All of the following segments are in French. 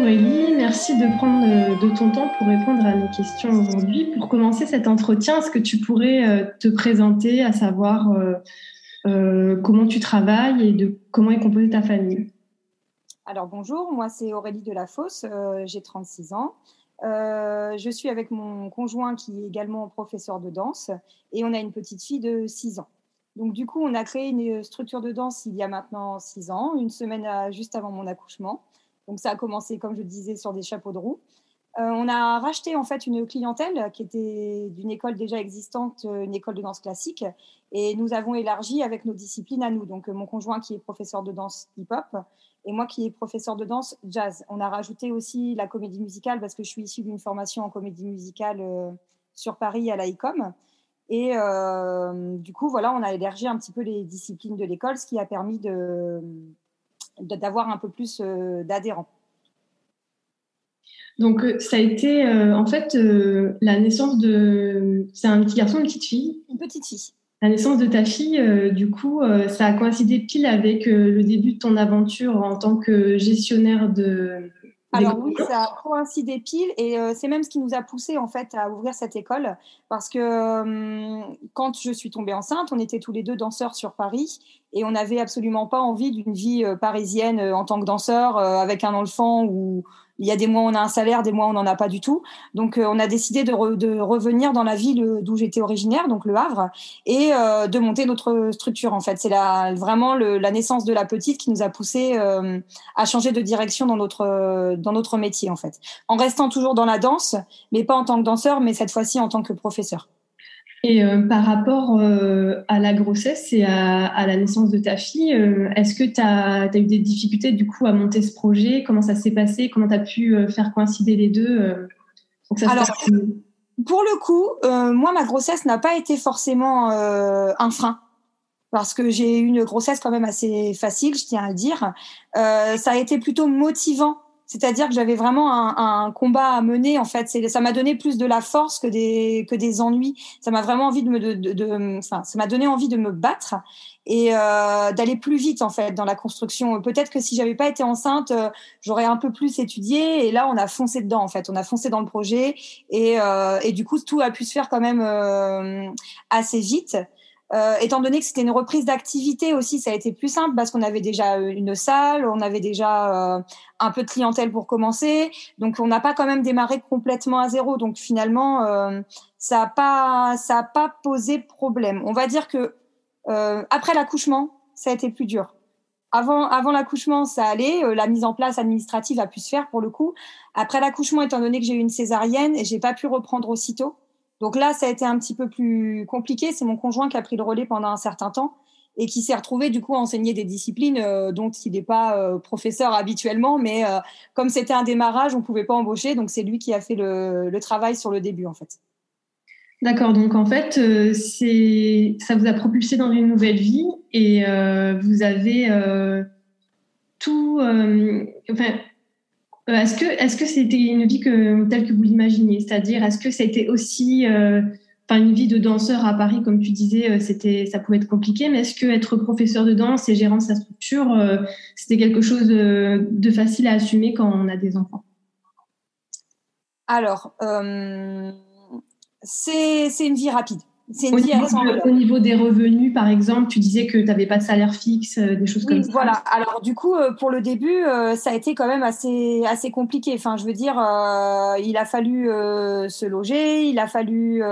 Aurélie, merci de prendre de ton temps pour répondre à nos questions aujourd'hui. Pour commencer cet entretien, est-ce que tu pourrais te présenter, à savoir comment tu travailles et comment est composée ta famille? Alors bonjour, moi c'est Aurélie Delafosse, j'ai 36 ans. Euh, je suis avec mon conjoint qui est également professeur de danse et on a une petite fille de 6 ans. Donc du coup, on a créé une structure de danse il y a maintenant 6 ans, une semaine juste avant mon accouchement. Donc ça a commencé, comme je disais, sur des chapeaux de roue. Euh, on a racheté en fait une clientèle qui était d'une école déjà existante, une école de danse classique, et nous avons élargi avec nos disciplines à nous. Donc mon conjoint qui est professeur de danse hip-hop, et moi qui est professeur de danse jazz. On a rajouté aussi la comédie musicale parce que je suis issue d'une formation en comédie musicale euh, sur Paris à l'ICOM. Et euh, du coup, voilà, on a élargi un petit peu les disciplines de l'école, ce qui a permis de, d'avoir un peu plus euh, d'adhérents. Donc, ça a été en fait la naissance de. C'est un petit garçon, une petite fille Une petite fille. La naissance de ta fille, euh, du coup, euh, ça a coïncidé pile avec euh, le début de ton aventure en tant que gestionnaire de. Alors oui, ça a coïncidé pile et c'est même ce qui nous a poussé en fait à ouvrir cette école parce que quand je suis tombée enceinte, on était tous les deux danseurs sur Paris et on n'avait absolument pas envie d'une vie parisienne en tant que danseur avec un enfant ou il y a des mois on a un salaire, des mois on n'en a pas du tout. Donc, euh, on a décidé de, revenir dans la ville d'où j'étais originaire, donc le Havre, et euh, de monter notre structure. En fait, c'est vraiment la naissance de la petite qui nous a poussé euh, à changer de direction dans notre dans notre métier, en fait, en restant toujours dans la danse, mais pas en tant que danseur, mais cette fois-ci en tant que professeur. Et euh, par rapport euh, à la grossesse et à, la naissance de ta fille, euh, est-ce que tu as, eu des difficultés du coup à monter ce projet? Comment ça s'est passé? Comment tu as pu faire coïncider les deux Alors, pour le coup, moi, ma grossesse n'a pas été forcément un frein. Parce que j'ai eu une grossesse quand même assez facile, je tiens à le dire. ça a été plutôt motivant c'est-à-dire que j'avais vraiment un, combat à mener. En fait, ça m'a donné plus de la force que des que des ennuis. Ça m'a vraiment envie de me de, enfin, ça m'a donné envie de me battre et euh, d'aller plus vite en fait dans la construction. Peut-être que si j'avais pas été enceinte, euh, j'aurais un peu plus étudié. Et là, on a foncé dedans en fait. On a foncé dans le projet et, euh, et du coup, tout a pu se faire quand même assez vite. Euh, étant donné que c'était une reprise d'activité aussi, ça a été plus simple parce qu'on avait déjà euh, une salle, on avait déjà euh, un peu de clientèle pour commencer, donc on n'a pas quand même démarré complètement à zéro. Donc finalement, euh, ça n'a pas ça a pas posé problème. On va dire que après l'accouchement, ça a été plus dur. Avant, avant l'accouchement, ça allait. la mise en place administrative a pu se faire pour le coup. Après l'accouchement, étant donné que j'ai eu une césarienne, j'ai pas pu reprendre aussitôt. Donc là, ça a été un petit peu plus compliqué. C'est mon conjoint qui a pris le relais pendant un certain temps et qui s'est retrouvé du coup à enseigner des disciplines euh, dont il n'est pas euh, professeur habituellement, mais euh, comme c'était un démarrage, on ne pouvait pas embaucher, donc c'est lui qui a fait le, travail sur le début en fait. D'accord, donc en fait, ça vous a propulsé dans une nouvelle vie et vous avez tout, est-ce que est-ce que c'était une vie que, telle que vous l'imaginez C'est-à-dire, est-ce que c'était aussi euh, une vie de danseur à Paris, comme tu disais, euh, c'était ça pouvait être compliqué, mais est-ce que être professeur de danse et gérant sa structure, c'était quelque chose de, facile à assumer quand on a des enfants? Alors, c'est une vie rapide. Au niveau, au, niveau des revenus, par exemple, tu disais que tu n'avais pas de salaire fixe, euh, des choses comme ça. Voilà. Alors du coup, euh, pour le début, euh, ça a été quand même assez assez compliqué. Enfin, je veux dire, il a fallu se loger, il a fallu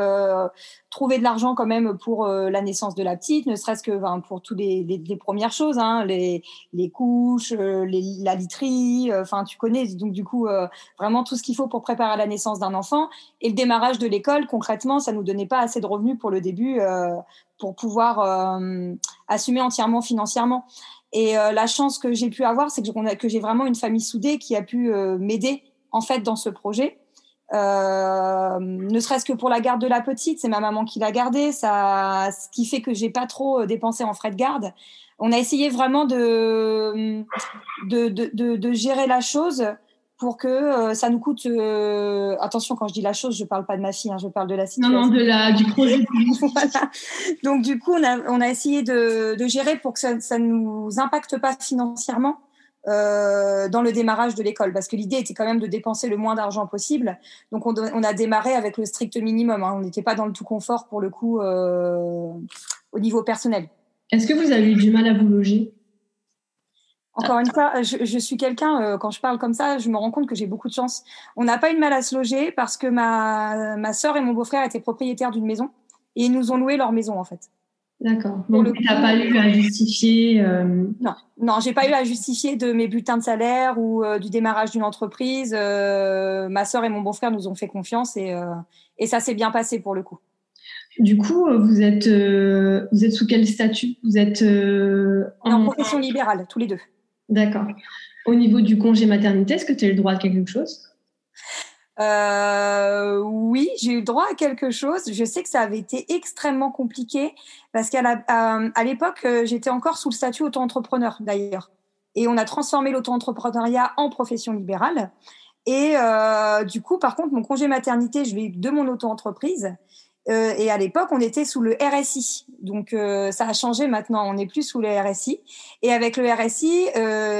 trouver de l'argent quand même pour la naissance de la petite, ne serait-ce que ben, pour toutes les, les, premières choses, hein, les, les, couches, les, la literie, enfin tu connais donc du coup vraiment tout ce qu'il faut pour préparer la naissance d'un enfant. Et le démarrage de l'école, concrètement, ça nous donnait pas assez de revenus pour le début pour pouvoir assumer entièrement financièrement. Et la chance que j'ai pu avoir, c'est que, j'ai vraiment une famille soudée qui a pu m'aider en fait dans ce projet. Euh, ne serait-ce que pour la garde de la petite, c'est ma maman qui l'a gardée, ça, ce qui fait que j'ai pas trop euh, dépensé en frais de garde. On a essayé vraiment de, de, de, de, gérer la chose pour que euh, ça nous coûte. attention, quand je dis la chose, je parle pas de ma fille, hein, je parle de la situation. Non, non, de la, du projet. Donc, du coup, on a, on a essayé de, de gérer pour que ça ne nous impacte pas financièrement euh, dans le démarrage de l'école, parce que l'idée était quand même de dépenser le moins d'argent possible. Donc on, a démarré avec le strict minimum. Hein. On n'était pas dans le tout confort pour le coup euh, au niveau personnel. Est-ce que vous avez eu du mal à vous loger? Encore une fois, je, suis quelqu'un, euh, quand je parle comme ça, je me rends compte que j'ai beaucoup de chance. On n'a pas eu de mal à se loger parce que ma, ma soeur et mon beau-frère étaient propriétaires d'une maison et ils nous ont loué leur maison en fait. D'accord. Donc, tu n'as pas eu à justifier euh... Non, non, j'ai pas eu à justifier de mes bulletins de salaire ou euh, du démarrage d'une entreprise. Euh, ma sœur et mon beau-frère nous ont fait confiance et, euh, et ça s'est bien passé pour le coup. Du coup, vous êtes, vous êtes sous quel statut? Vous êtes en... en profession libérale, tous les deux. D'accord. Au niveau du congé maternité, est-ce que tu as eu le droit à quelque chose? Euh, oui, j'ai eu droit à quelque chose. Je sais que ça avait été extrêmement compliqué parce qu'à euh, l'époque, euh, j'étais encore sous le statut auto-entrepreneur d'ailleurs. Et on a transformé l'auto-entrepreneuriat en profession libérale. Et du coup, par contre, mon congé maternité, je l'ai eu de mon auto-entreprise. Et à l'époque, on était sous le RSI. Donc, ça a changé maintenant. On n'est plus sous le RSI. Et avec le RSI,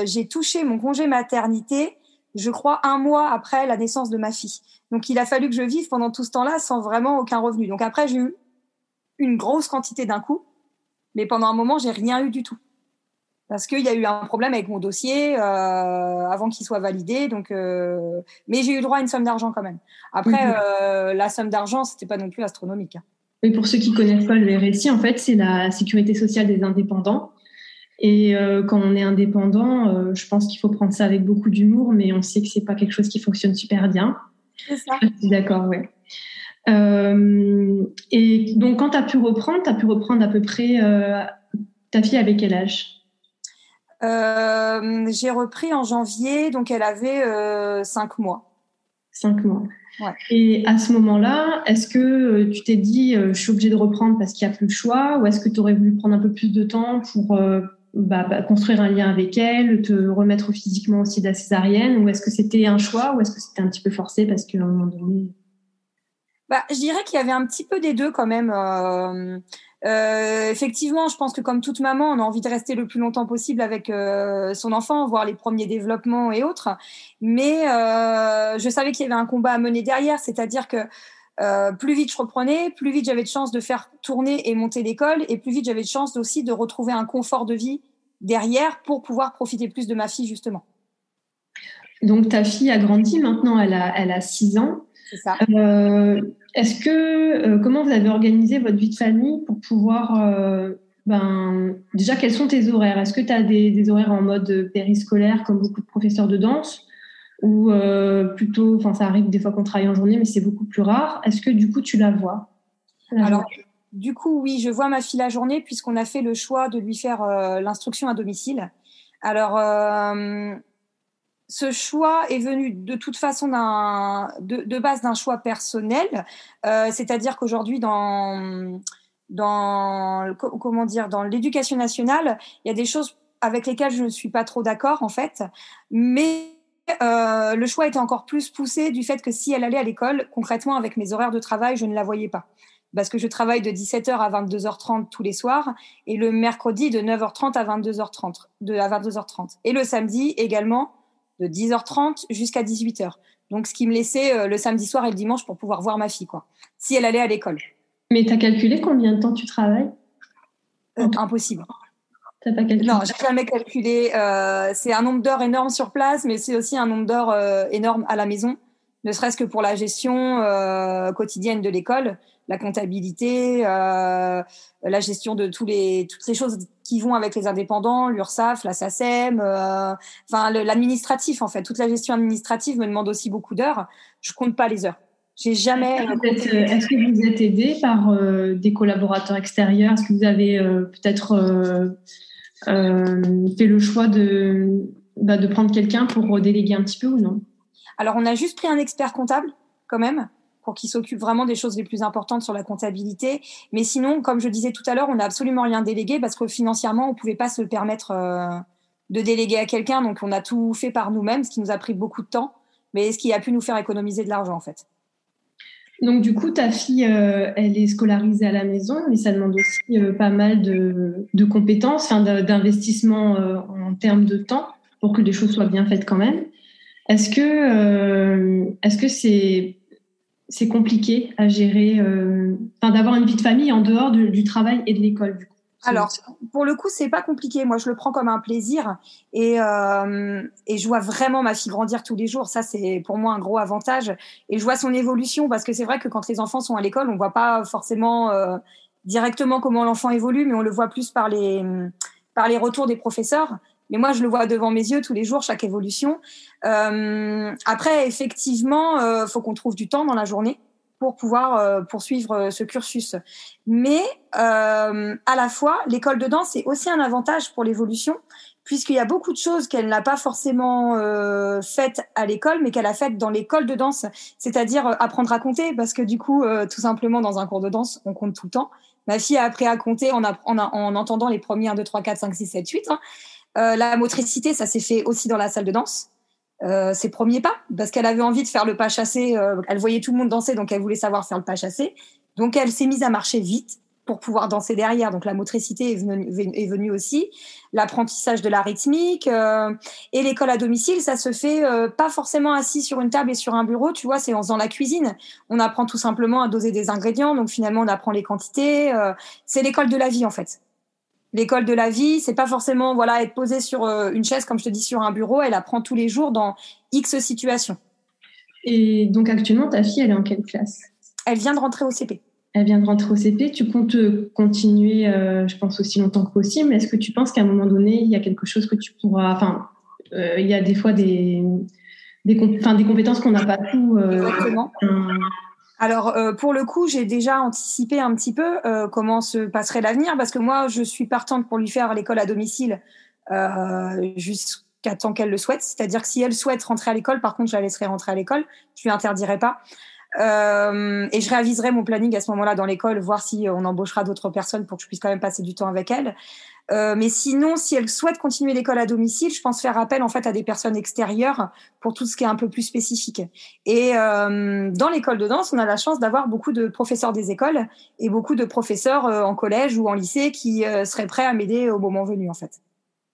j'ai touché mon congé maternité je crois, un mois après la naissance de ma fille. Donc, il a fallu que je vive pendant tout ce temps-là sans vraiment aucun revenu. Donc, après, j'ai eu une grosse quantité d'un coup, mais pendant un moment, j'ai rien eu du tout. Parce qu'il y a eu un problème avec mon dossier euh, avant qu'il soit validé. Donc, euh, mais j'ai eu droit à une somme d'argent quand même. Après, euh, la somme d'argent, c'était pas non plus astronomique. Hein. Pour ceux qui connaissent pas le RSI, en fait, c'est la sécurité sociale des indépendants. Et quand on est indépendant, je pense qu'il faut prendre ça avec beaucoup d'humour, mais on sait que c'est pas quelque chose qui fonctionne super bien. C'est ça. D'accord, ouais. Et donc, quand tu as pu reprendre, tu as pu reprendre à peu près ta fille avec quel âge? J'ai repris en janvier, donc elle avait 5 mois. 5 mois. Ouais. Et à ce moment-là, est-ce que tu t'es dit, je suis obligée de reprendre parce qu'il n'y a plus le choix, ou est-ce que tu aurais voulu prendre un peu plus de temps pour bah, bah, construire un lien avec elle, te remettre physiquement aussi de la césarienne Ou est-ce que c'était un choix ou est-ce que c'était un petit peu forcé parce qu'à un moment donné. Bah, je dirais qu'il y avait un petit peu des deux quand même. Euh, euh, effectivement, je pense que comme toute maman, on a envie de rester le plus longtemps possible avec euh, son enfant, voir les premiers développements et autres. Mais je savais qu'il y avait un combat à mener derrière, c'est-à-dire que plus vite je reprenais, plus vite j'avais de chance de faire tourner et monter l'école, et plus vite j'avais de chance aussi de retrouver un confort de vie derrière pour pouvoir profiter plus de ma fille, justement. Donc, ta fille a grandi maintenant, elle a, elle a 6 ans. C'est ça. Euh, est-ce que, euh, comment vous avez organisé votre vie de famille pour pouvoir, euh, ben, déjà, quels sont tes horaires? Est-ce que tu as des, horaires en mode périscolaire, comme beaucoup de professeurs de danse? Ou plutôt, enfin, ça arrive des fois qu'on travaille en journée, mais c'est beaucoup plus rare. Est-ce que, du coup, tu la vois? Alors, du coup, oui, je vois ma fille la journée puisqu'on a fait le choix de lui faire euh, l'instruction à domicile. Alors, euh, ce choix est venu de toute façon de, base d'un choix personnel, euh, c'est-à-dire qu'aujourd'hui, dans, dans, comment dire, dans l'éducation nationale, il y a des choses avec lesquelles je ne suis pas trop d'accord, en fait, mais le choix était encore plus poussé du fait que si elle allait à l'école, concrètement, avec mes horaires de travail, je ne la voyais pas. Parce que je travaille de 17h à 22h30 tous les soirs et le mercredi de 9h30 à 22h30 de à 22h30 et le samedi également de 10h30 jusqu'à 18h. Donc ce qui me laissait euh, le samedi soir et le dimanche pour pouvoir voir ma fille quoi. Si elle allait à l'école. Mais tu as calculé combien de temps tu travailles? Euh, Impossible. T'as pas calculé? Non, j'ai jamais calculé. Euh, c'est un nombre d'heures énorme sur place, mais c'est aussi un nombre d'heures euh, énorme à la maison, ne serait-ce que pour la gestion quotidienne de l'école la comptabilité, euh, la gestion de tous les, toutes les choses qui vont avec les indépendants, l'URSSAF, la SACEM, euh, enfin l'administratif en fait. Toute la gestion administrative me demande aussi beaucoup d'heures. Je compte pas les heures. J'ai jamais. Est-ce que, vous êtes aidé par euh, des collaborateurs extérieurs? Est-ce que vous avez peut-être fait le choix de, bah, de prendre quelqu'un pour déléguer un petit peu ou non? Alors on a juste pris un expert comptable quand même pour qu'il s'occupe vraiment des choses les plus importantes sur la comptabilité. Mais sinon, comme je disais tout à l'heure, on n'a absolument rien délégué parce que financièrement, on ne pouvait pas se permettre euh, de déléguer à quelqu'un. Donc, on a tout fait par nous-mêmes, ce qui nous a pris beaucoup de temps, mais ce qui a pu nous faire économiser de l'argent, en fait. Donc, du coup, ta fille, euh, elle est scolarisée à la maison, mais ça demande aussi euh, pas mal de, compétences, d'investissement en termes de temps. pour que les choses soient bien faites quand même. Est-ce que est-ce que c'est c'est compliqué à gérer, euh, enfin d'avoir une vie de famille en dehors du travail et de l'école alors, pour le coup, c'est pas compliqué. Moi, je le prends comme un plaisir et, euh, et je vois vraiment ma fille grandir tous les jours. Ça, c'est pour moi un gros avantage. Et je vois son évolution parce que c'est vrai que quand les enfants sont à l'école, on voit pas forcément euh, directement comment l'enfant évolue, mais on le voit plus par les par les retours des professeurs. Mais moi, je le vois devant mes yeux tous les jours, chaque évolution. Euh, après, effectivement, euh, faut qu'on trouve du temps dans la journée pour pouvoir euh, poursuivre euh, ce cursus. Mais euh, à la fois, l'école de danse est aussi un avantage pour l'évolution, puisqu'il y a beaucoup de choses qu'elle n'a pas forcément euh, faites à l'école, mais qu'elle a faites dans l'école de danse, c'est-à-dire apprendre à compter, parce que du coup, tout simplement, dans un cours de danse, on compte tout le temps. Ma fille a appris à compter en, en, en entendant les premiers 1, 2, 3, 4, 5, 6, 7, 8. Hein. La motricité, ça s'est fait aussi dans la salle de danse euh, ses premiers pas, parce qu'elle avait envie de faire le pas chassé. Euh, elle voyait tout le monde danser, donc elle voulait savoir faire le pas chassé. Donc elle s'est mise à marcher vite pour pouvoir danser derrière. Donc la motricité est venue, aussi, l'apprentissage de la rythmique euh, et l'école à domicile, ça se fait euh, pas forcément assis sur une table et sur un bureau. Tu vois, c'est en faisant la cuisine. On apprend tout simplement à doser des ingrédients. Donc finalement, on apprend les quantités. Euh, c'est l'école de la vie en fait l'école de la vie, c'est pas forcément voilà être posé sur euh, une chaise comme je te dis sur un bureau. Elle apprend tous les jours dans X situations. Et donc actuellement, ta fille, elle est en quelle classe? Elle vient de rentrer au CP. Elle vient de rentrer au CP. Tu comptes continuer, euh, je pense aussi longtemps que possible. Mais est-ce que tu penses qu'à un moment donné, il y a quelque chose que tu pourras, enfin, euh, il y a des fois des des, des compétences qu'on n'a pas tout. Exactement. Alors euh, pour le coup, j'ai déjà anticipé un petit peu euh, comment se passerait l'avenir parce que moi, je suis partante pour lui faire l'école à domicile euh, jusqu'à temps qu'elle le souhaite. C'est-à-dire que si elle souhaite rentrer à l'école, par contre, je la laisserai rentrer à l'école. Je lui interdirai pas. Et je réaviserai mon planning à ce moment-là dans l'école, voir si on embauchera d'autres personnes pour que je puisse quand même passer du temps avec elle. Euh, mais sinon, si elle souhaite continuer l'école à domicile, je pense faire appel en fait à des personnes extérieures pour tout ce qui est un peu plus spécifique. Et euh, dans l'école de danse, on a la chance d'avoir beaucoup de professeurs des écoles et beaucoup de professeurs euh, en collège ou en lycée qui euh, seraient prêts à m'aider au moment venu en fait.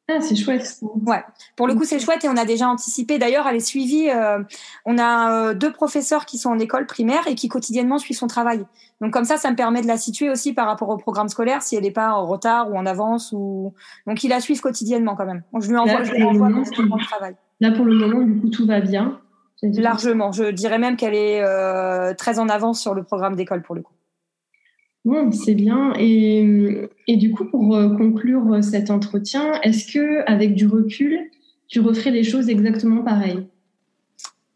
Ah, c'est chouette. Ouais. Pour le coup, c'est chouette et on a déjà anticipé. D'ailleurs, elle est suivie. Euh, on a euh, deux professeurs qui sont en école primaire et qui quotidiennement suivent son travail. Donc comme ça, ça me permet de la situer aussi par rapport au programme scolaire si elle n'est pas en retard ou en avance ou. Donc ils la suivent quotidiennement quand même. Donc je lui envoie, là, je lui envoie mon travail. Là, pour le moment, du coup, tout va bien. Largement. Je dirais même qu'elle est euh, très en avance sur le programme d'école pour le coup. Bon, c'est bien. Et, et, du coup, pour euh, conclure euh, cet entretien, est-ce que, avec du recul, tu referais les choses exactement pareilles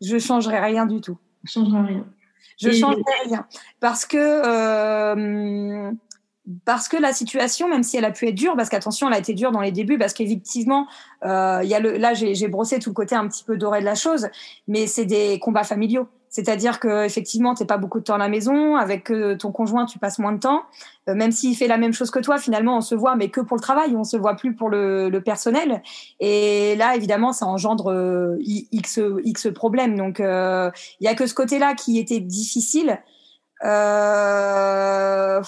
Je changerais rien du tout. Je changerais rien. Je changerais rien parce que euh, parce que la situation, même si elle a pu être dure, parce qu'attention, elle a été dure dans les débuts, parce qu'effectivement, euh, y a le, là, j'ai brossé tout le côté un petit peu doré de la chose, mais c'est des combats familiaux. C'est-à-dire que effectivement, t'es pas beaucoup de temps à la maison. Avec euh, ton conjoint, tu passes moins de temps. Euh, même s'il fait la même chose que toi, finalement, on se voit, mais que pour le travail. On se voit plus pour le, le personnel. Et là, évidemment, ça engendre euh, x x problèmes. Donc, il y a que ce côté-là qui était difficile. Euh...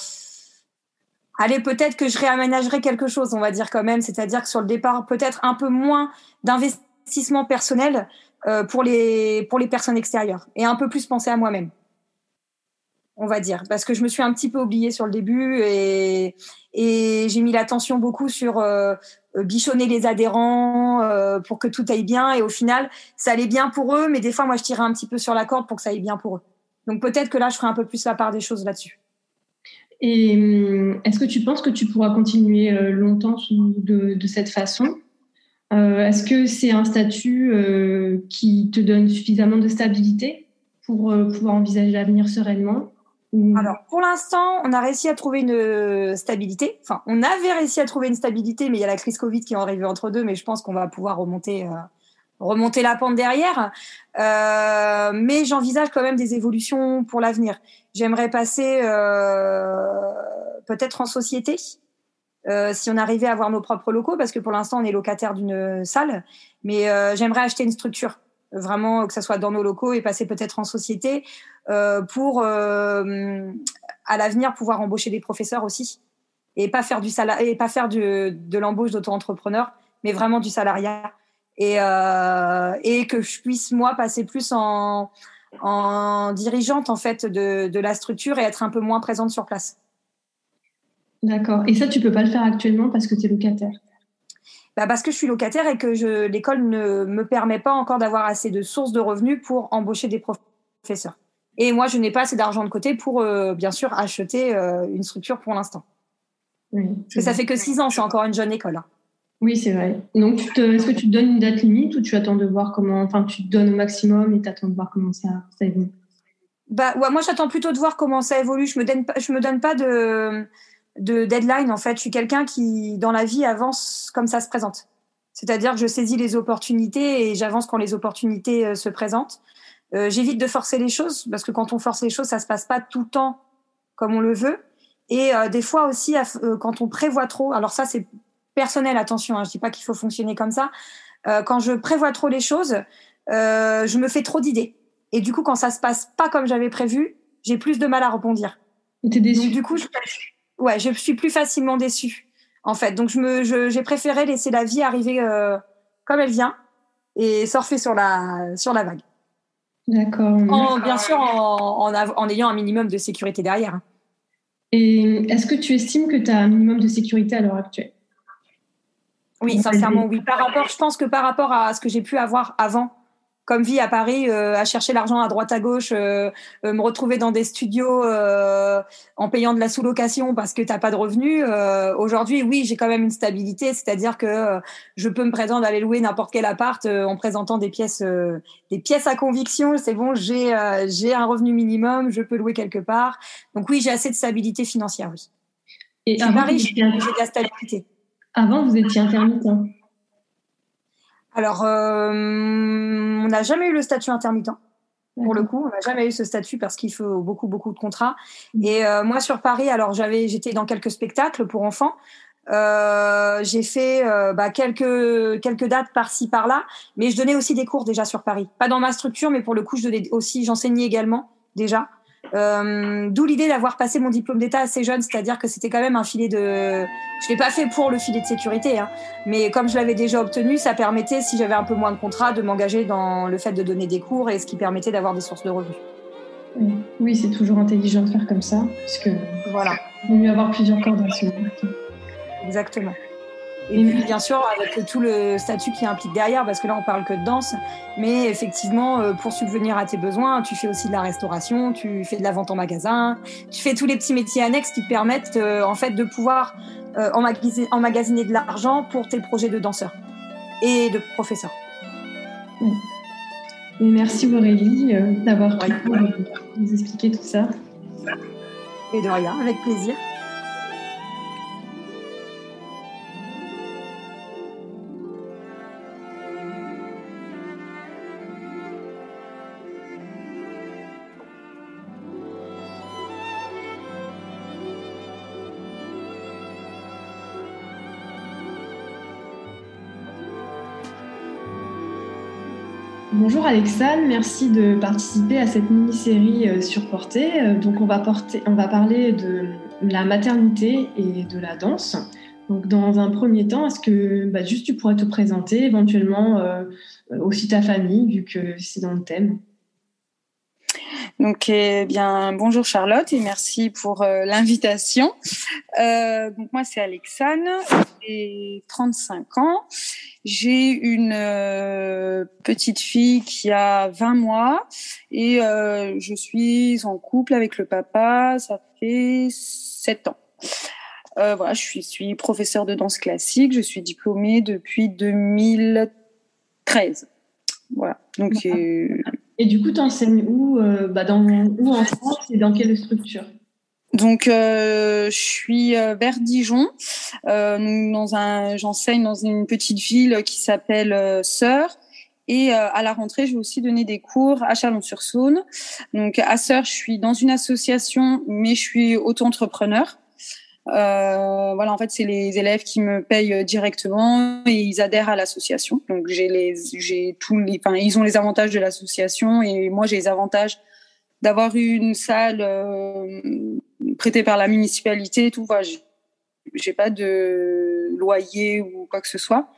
Allez, peut-être que je réaménagerai quelque chose, on va dire quand même. C'est-à-dire que sur le départ, peut-être un peu moins d'investissement personnel euh, pour, les, pour les personnes extérieures et un peu plus penser à moi-même, on va dire. Parce que je me suis un petit peu oubliée sur le début et, j'ai mis l'attention beaucoup sur euh, bichonner les adhérents euh, pour que tout aille bien. Et au final, ça allait bien pour eux, mais des fois, moi, je tirais un petit peu sur la corde pour que ça aille bien pour eux. Donc peut-être que là, je ferai un peu plus la part des choses là-dessus. Et hum, est-ce que tu penses que tu pourras continuer longtemps de, cette façon? Euh, est-ce que c'est un statut euh, qui te donne suffisamment de stabilité pour euh, pouvoir envisager l'avenir sereinement Alors, pour l'instant, on a réussi à trouver une stabilité. Enfin, on avait réussi à trouver une stabilité, mais il y a la crise Covid qui est arrivée entre deux, mais je pense qu'on va pouvoir remonter, remonter la pente derrière. mais j'envisage quand même des évolutions pour l'avenir. J'aimerais passer peut-être en société. Euh, si on arrivait à avoir nos propres locaux, parce que pour l'instant on est locataire d'une salle, mais euh, j'aimerais acheter une structure, vraiment que ça soit dans nos locaux et passer peut-être en société euh, pour euh, à l'avenir pouvoir embaucher des professeurs aussi et pas faire du et pas faire du, de l'embauche d'auto-entrepreneur, mais vraiment du salariat. et, et que je puisse moi passer plus en, en dirigeante en fait de, de, la structure et être un peu moins présente sur place. D'accord. Et ça, tu peux pas le faire actuellement parce que tu es locataire? Bah parce que je suis locataire et que l'école ne me permet pas encore d'avoir assez de sources de revenus pour embaucher des professeurs. Et moi, je n'ai pas assez d'argent de côté pour, euh, bien sûr, acheter euh, une structure pour l'instant. Oui, parce que ça fait que six ans, c'est encore une jeune école. Hein. Oui, c'est vrai. Donc, est-ce que tu te donnes une date limite ou tu attends de voir comment, enfin, tu te donnes au maximum et tu attends de voir comment ça, évolue? Bah, moi, j'attends plutôt de voir comment ça évolue. Je me donne je me donne pas de, de deadline. En fait, je suis quelqu'un qui, dans la vie, avance comme ça se présente. C'est-à-dire que je saisis les opportunités et j'avance quand les opportunités euh, se présentent. Euh, J'évite de forcer les choses parce que quand on force les choses, ça se passe pas tout le temps comme on le veut. Et euh, des fois aussi, quand on prévoit trop, alors ça c'est personnel, attention, hein, je dis pas qu'il faut fonctionner comme ça. Euh, quand je prévois trop les choses, euh, je me fais trop d'idées. Et du coup, quand ça se passe pas comme j'avais prévu, j'ai plus de mal à rebondir. T'es déçu. Donc, du coup, je, ouais, je suis plus facilement déçue, en fait. Donc, je me, j'ai préféré laisser la vie arriver euh, comme elle vient et surfer sur la, sur la vague. D'accord. Bien sûr, en, en, en, ayant un minimum de sécurité derrière. Et est-ce que tu estimes que tu as un minimum de sécurité à l'heure actuelle? Oui, sincèrement, oui. Par rapport, je pense que par rapport à ce que j'ai pu avoir avant, comme vie à Paris, euh, à chercher l'argent à droite à gauche, euh, euh, me retrouver dans des studios en payant de la sous-location parce que t'as pas de revenus. Aujourd'hui, oui, j'ai quand même une stabilité, c'est-à-dire que je peux me prétendre aller louer n'importe quel appart en présentant des pièces, des pièces à conviction. C'est bon, j'ai j'ai un revenu minimum, je peux louer quelque part. Donc oui, j'ai assez de stabilité financière, oui. Et à Paris, j'ai de la stabilité. Avant, vous étiez intermittent. Alors, euh, on n'a jamais eu le statut intermittent. Pour le coup, on n'a jamais eu ce statut parce qu'il faut beaucoup, beaucoup de contrats. Mm. Et euh, moi, sur Paris, alors j'avais, j'étais dans quelques spectacles pour enfants. Euh, j'ai fait bah, quelques quelques dates par-ci par-là, mais je donnais aussi des cours déjà sur Paris. Pas dans ma structure, mais pour le coup, je donnais aussi, j'enseignais également déjà. Euh, D'où l'idée d'avoir passé mon diplôme d'État assez jeune, c'est-à-dire que c'était quand même un filet de. Je l'ai pas fait pour le filet de sécurité, hein, mais comme je l'avais déjà obtenu, ça permettait, si j'avais un peu moins de contrats, de m'engager dans le fait de donner des cours et ce qui permettait d'avoir des sources de revenus. Oui, c'est toujours intelligent de faire comme ça, parce que voilà. Il vaut mieux avoir plusieurs cordes dans Exactement. Et puis, bien sûr, avec tout le statut qui implique derrière, parce que là, on parle que de danse. Mais effectivement, euh, pour subvenir à tes besoins, tu fais aussi de la restauration, tu fais de la vente en magasin, tu fais tous les petits métiers annexes qui te permettent, euh, en fait, de pouvoir euh, emmagasiner, de l'argent pour tes projets de danseur et de professeur. merci Aurélie d'avoir pu nous expliquer tout ça. Et de rien, avec plaisir. Bonjour Alexandre, merci de participer à cette mini-série euh, sur Portée. Euh, donc on va, porter, on va parler de la maternité et de la danse. Donc dans un premier temps, est-ce que bah, juste tu pourrais te présenter éventuellement euh, aussi ta famille vu que c'est dans le thème? Donc, eh bien, bonjour Charlotte et merci pour l'invitation. donc moi c'est Alexane, j'ai 35 ans. J'ai une euh, petite fille qui a 20 mois et euh, je suis en couple avec le papa, ça fait 7 ans. Euh, voilà, je suis, suis professeure de danse classique, je suis diplômée depuis 2013. Voilà. Donc, et, du coup, tu enseignes où, bah dans, où en France et dans quelle structure? Donc, euh, je suis euh, vers Dijon. Euh, j'enseigne dans une petite ville qui s'appelle euh, Sœur. Et euh, à la rentrée, je vais aussi donner des cours à Chalon-sur-Saône. Donc, à Sœur, je suis dans une association, mais je suis auto-entrepreneur. Euh, voilà, en fait, c'est les élèves qui me payent directement et ils adhèrent à l'association. Donc, j'ai les, j'ai tous les, enfin, ils ont les avantages de l'association et moi, j'ai les avantages d'avoir une salle euh, prêtée par la municipalité, tout. Voilà, j'ai pas de loyer ou quoi que ce soit.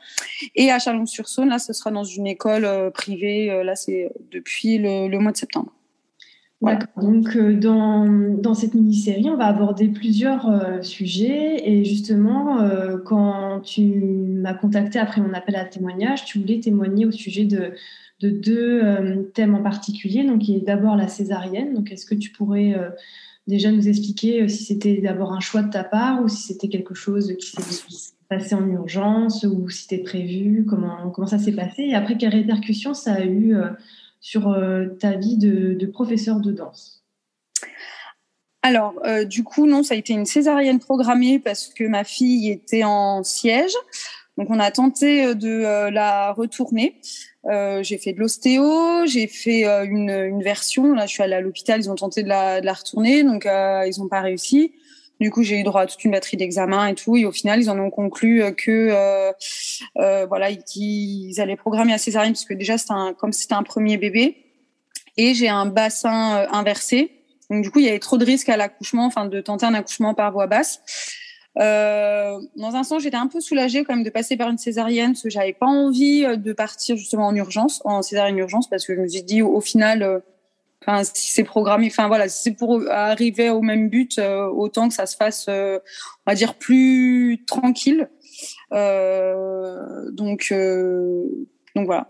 Et à Chalon-sur-Saône, là, ce sera dans une école privée. Là, c'est depuis le, mois de septembre. Donc, dans, dans, cette mini-série, on va aborder plusieurs sujets. Et justement, quand tu m'as contacté après mon appel à témoignage, tu voulais témoigner au sujet de, de deux euh, thèmes en particulier. Donc, il y a d'abord la césarienne. Donc, est-ce que tu pourrais euh, déjà nous expliquer euh, si c'était d'abord un choix de ta part ou si c'était quelque chose qui s'est passé en urgence ou si c'était prévu comment, comment ça s'est passé? Et après, quelles répercussions ça a eu sur ta vie de, professeur de danse? Alors, du coup, non, ça a été une césarienne programmée parce que ma fille était en siège. Donc, on a tenté de la retourner. Euh, j'ai fait de l'ostéo, j'ai fait euh, une, une, version. Là, je suis allée à l'hôpital, ils ont tenté de la, de la retourner, donc euh, ils n'ont pas réussi. Du coup, j'ai eu droit à toute une batterie d'examens et tout, et au final, ils en ont conclu que voilà, ils, allaient programmer à césarienne parce que déjà, c'était un, comme c'était un premier bébé, et j'ai un bassin inversé. Donc du coup, il y avait trop de risques à l'accouchement, enfin de tenter un accouchement par voie basse. Euh, dans un sens, j'étais un peu soulagée quand même de passer par une césarienne parce que j'avais pas envie euh, de partir justement en urgence, en césarienne urgence, parce que je me suis dit au, final, euh, enfin si c'est programmé, enfin voilà, si c'est pour arriver au même but, euh, autant que ça se fasse, on va dire plus tranquille. donc donc voilà.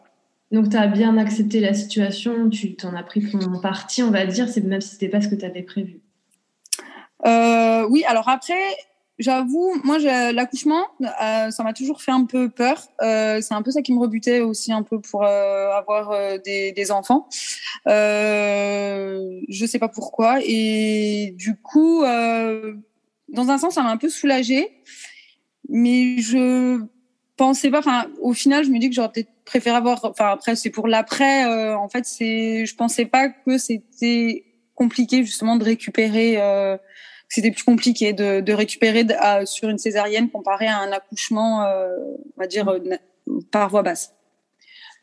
Donc, tu as bien accepté la situation, tu t'en as pris ton parti, on va dire, c'est même si c'était pas ce que tu avais prévu. Euh, oui, alors après, J'avoue, moi, l'accouchement, euh, ça m'a toujours fait un peu peur. Euh, c'est un peu ça qui me rebutait aussi un peu pour euh, avoir euh, des, des, enfants. Euh, je sais pas pourquoi. Et du coup, dans un sens, ça m'a un peu soulagée. Mais je pensais pas. Enfin, au final, je me dis que j'aurais peut-être préféré avoir. Enfin, après, c'est pour l'après. en fait, c'est. Je pensais pas que c'était compliqué justement de récupérer c'était plus compliqué de, de récupérer sur une césarienne comparé à un accouchement, euh, on va dire, euh, par voie basse.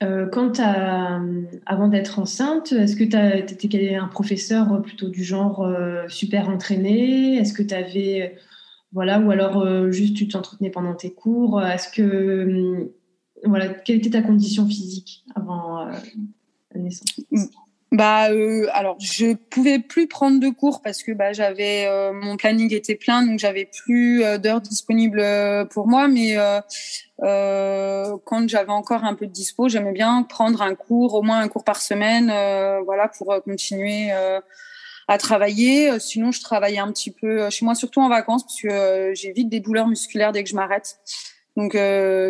Euh, quand avant d'être enceinte, est-ce que tu étais un professeur plutôt du genre super entraîné? Est-ce que tu avais, voilà, ou alors juste tu t'entretenais pendant tes cours? Est-ce que, voilà, quelle était ta condition physique avant la naissance? Bah euh, alors je pouvais plus prendre de cours parce que bah j'avais euh, mon planning était plein donc j'avais plus euh, d'heures disponibles pour moi. Mais quand j'avais encore un peu de dispo j'aimais bien prendre un cours au moins un cours par semaine voilà pour continuer à travailler. Sinon je travaillais un petit peu chez moi surtout en vacances parce que j'ai vite des douleurs musculaires dès que je m'arrête. Donc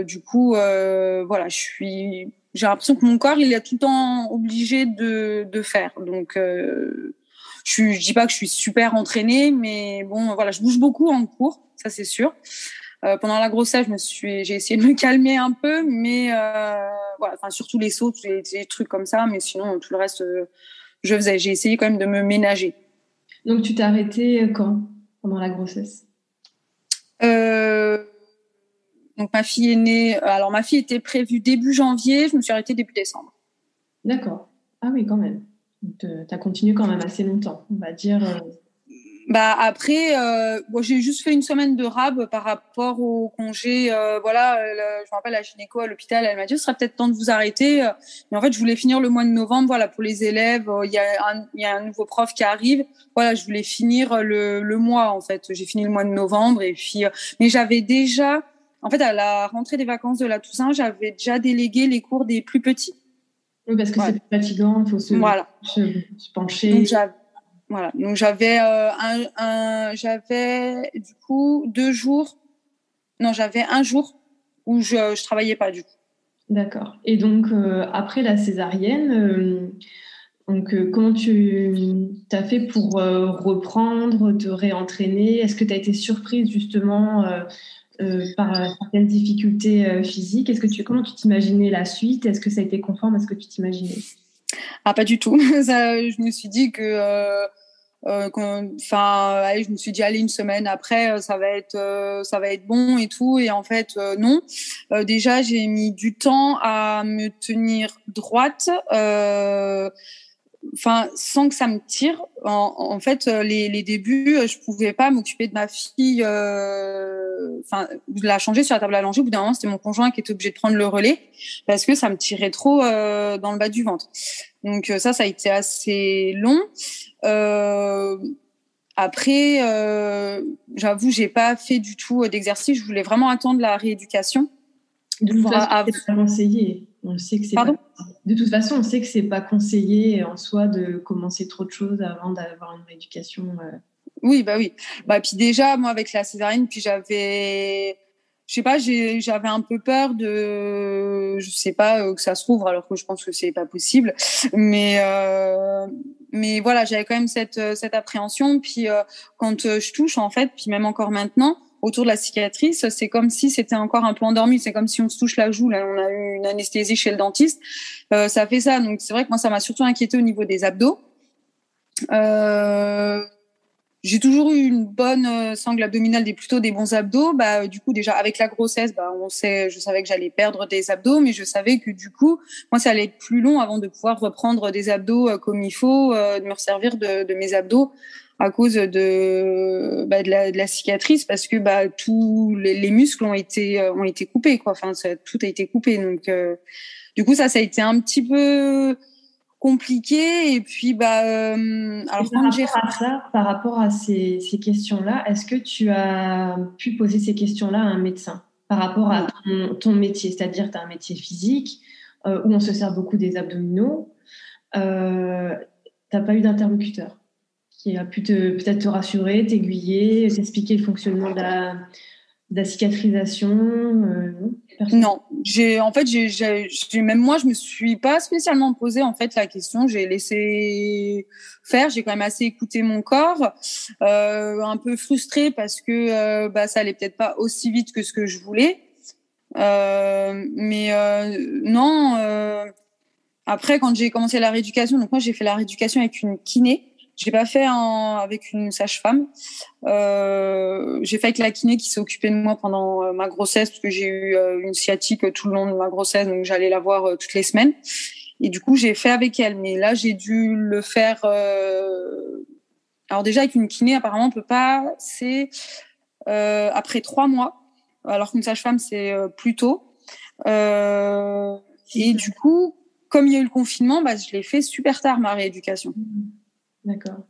du coup voilà je suis j'ai l'impression que mon corps, il est tout le temps obligé de, de faire. Donc, euh, je, je dis pas que je suis super entraînée, mais bon, voilà, je bouge beaucoup en cours, ça c'est sûr. Euh, pendant la grossesse, je me suis, j'ai essayé de me calmer un peu, mais euh, voilà, enfin surtout les sauts, les, les, trucs comme ça, mais sinon tout le reste, euh, je faisais. J'ai essayé quand même de me ménager. Donc tu t'es arrêtée quand? Pendant la grossesse? Euh, donc ma fille est née. Euh, alors ma fille était prévue début janvier. Je me suis arrêtée début décembre. D'accord. Ah oui, quand même. Tu as continué quand même assez longtemps, on va dire. Euh. Bah après, euh, bon, j'ai juste fait une semaine de rab par rapport au congé. Euh, voilà, je me rappelle la gynéco à l'hôpital, elle m'a dit ce serait peut-être temps de vous arrêter. Mais en fait, je voulais finir le mois de novembre. Voilà, pour les élèves, il y a un, il y a un nouveau prof qui arrive. Voilà, je voulais finir le, le mois en fait. J'ai fini le mois de novembre et puis, mais j'avais déjà en fait, à la rentrée des vacances de la Toussaint, j'avais déjà délégué les cours des plus petits. Oui, parce que c'est plus fatigant, il faut se, voilà. se, pencher. Donc, voilà. Donc j'avais euh, un, un j'avais du coup deux jours. Non, j'avais un jour où je je travaillais pas du coup. D'accord. Et donc euh, après la césarienne, euh, donc comment tu as fait pour reprendre, te réentraîner? Est-ce que tu as été surprise justement euh, par certaines difficultés euh, physiques. Est-ce que tu, comment tu t'imaginais la suite? Est-ce que ça a été conforme à ce que tu t'imaginais? Ah, pas du tout. je me suis dit que, euh, enfin, je me suis dit allez une semaine après, ça va être, ça va être bon et tout. Et en fait, non. déjà, j'ai mis du temps à me tenir droite. Enfin, sans que ça me tire. En, fait, les, les, débuts, je pouvais pas m'occuper de ma fille. Enfin, la changer sur la table à langer. Au bout d'un moment, c'était mon conjoint qui était obligé de prendre le relais parce que ça me tirait trop dans le bas du ventre. Donc ça, ça a été assez long. Après, euh, j'avoue, j'ai pas fait du tout d'exercice. Je voulais vraiment attendre la rééducation. De toute façon, c'est pas conseillé. On sait que c'est De toute façon, on sait que c'est pas conseillé en soi de commencer trop de choses avant d'avoir une rééducation. Euh. Oui, bah oui. Bah puis déjà, moi avec la césarienne, puis j'avais je sais pas, j'avais un peu peur de, je sais pas, euh, que ça se rouvre alors que je pense que c'est pas possible. Mais euh, mais voilà, j'avais quand même cette euh, cette appréhension. Puis quand je touche en fait, puis même encore maintenant, autour de la cicatrice, c'est comme si c'était encore un peu endormi. C'est comme si on se touche la joue. Là, on a eu une anesthésie chez le dentiste. ça fait ça. Donc c'est vrai que moi, ça m'a surtout inquiété au niveau des abdos. Euh, j'ai toujours eu une bonne euh, sangle abdominale, des plutôt des bons abdos. Bah, du coup, déjà avec la grossesse, bah, on sait, je savais que j'allais perdre des abdos, mais je savais que du coup, moi, ça allait être plus long avant de pouvoir reprendre des abdos euh, comme il faut, euh, de me resservir de, de, mes abdos à cause de, bah, de, la, de, la, cicatrice, parce que bah, tous les, muscles ont été ont été coupés, quoi. Enfin, ça, tout a été coupé, donc du coup, ça, ça a été un petit peu compliqué. Et puis, bah, euh, alors par, rapport à ça, par rapport à ces, ces questions-là, est-ce que tu as pu poser ces questions-là à un médecin par rapport à ton, métier? C'est-à-dire, tu as un métier physique euh, où on se sert beaucoup des abdominaux. Euh, tu n'as pas eu d'interlocuteur qui a pu peut-être te rassurer, t'aiguiller, t'expliquer le fonctionnement de la, cicatrisation euh, Non, en fait même moi je me suis pas spécialement posé en fait la question. J'ai laissé faire. J'ai quand même assez écouté mon corps, euh, un peu frustrée parce que euh, bah ça allait peut-être pas aussi vite que ce que je voulais. Mais non. Après quand j'ai commencé la rééducation, donc moi j'ai fait la rééducation avec une kiné. Je l'ai pas fait en, avec une sage-femme. Euh, j'ai fait avec la kiné qui s'est occupée de moi pendant euh, ma grossesse parce que j'ai eu euh, une sciatique tout le long de ma grossesse, donc j'allais la voir toutes les semaines. Et du coup, j'ai fait avec elle. Mais là, j'ai dû le faire. Alors déjà avec une kiné, apparemment, on peut pas. C'est après trois mois, alors qu'une sage-femme c'est plus tôt. et du coup, comme il y a eu le confinement, bah, je l'ai fait super tard ma rééducation. D'accord.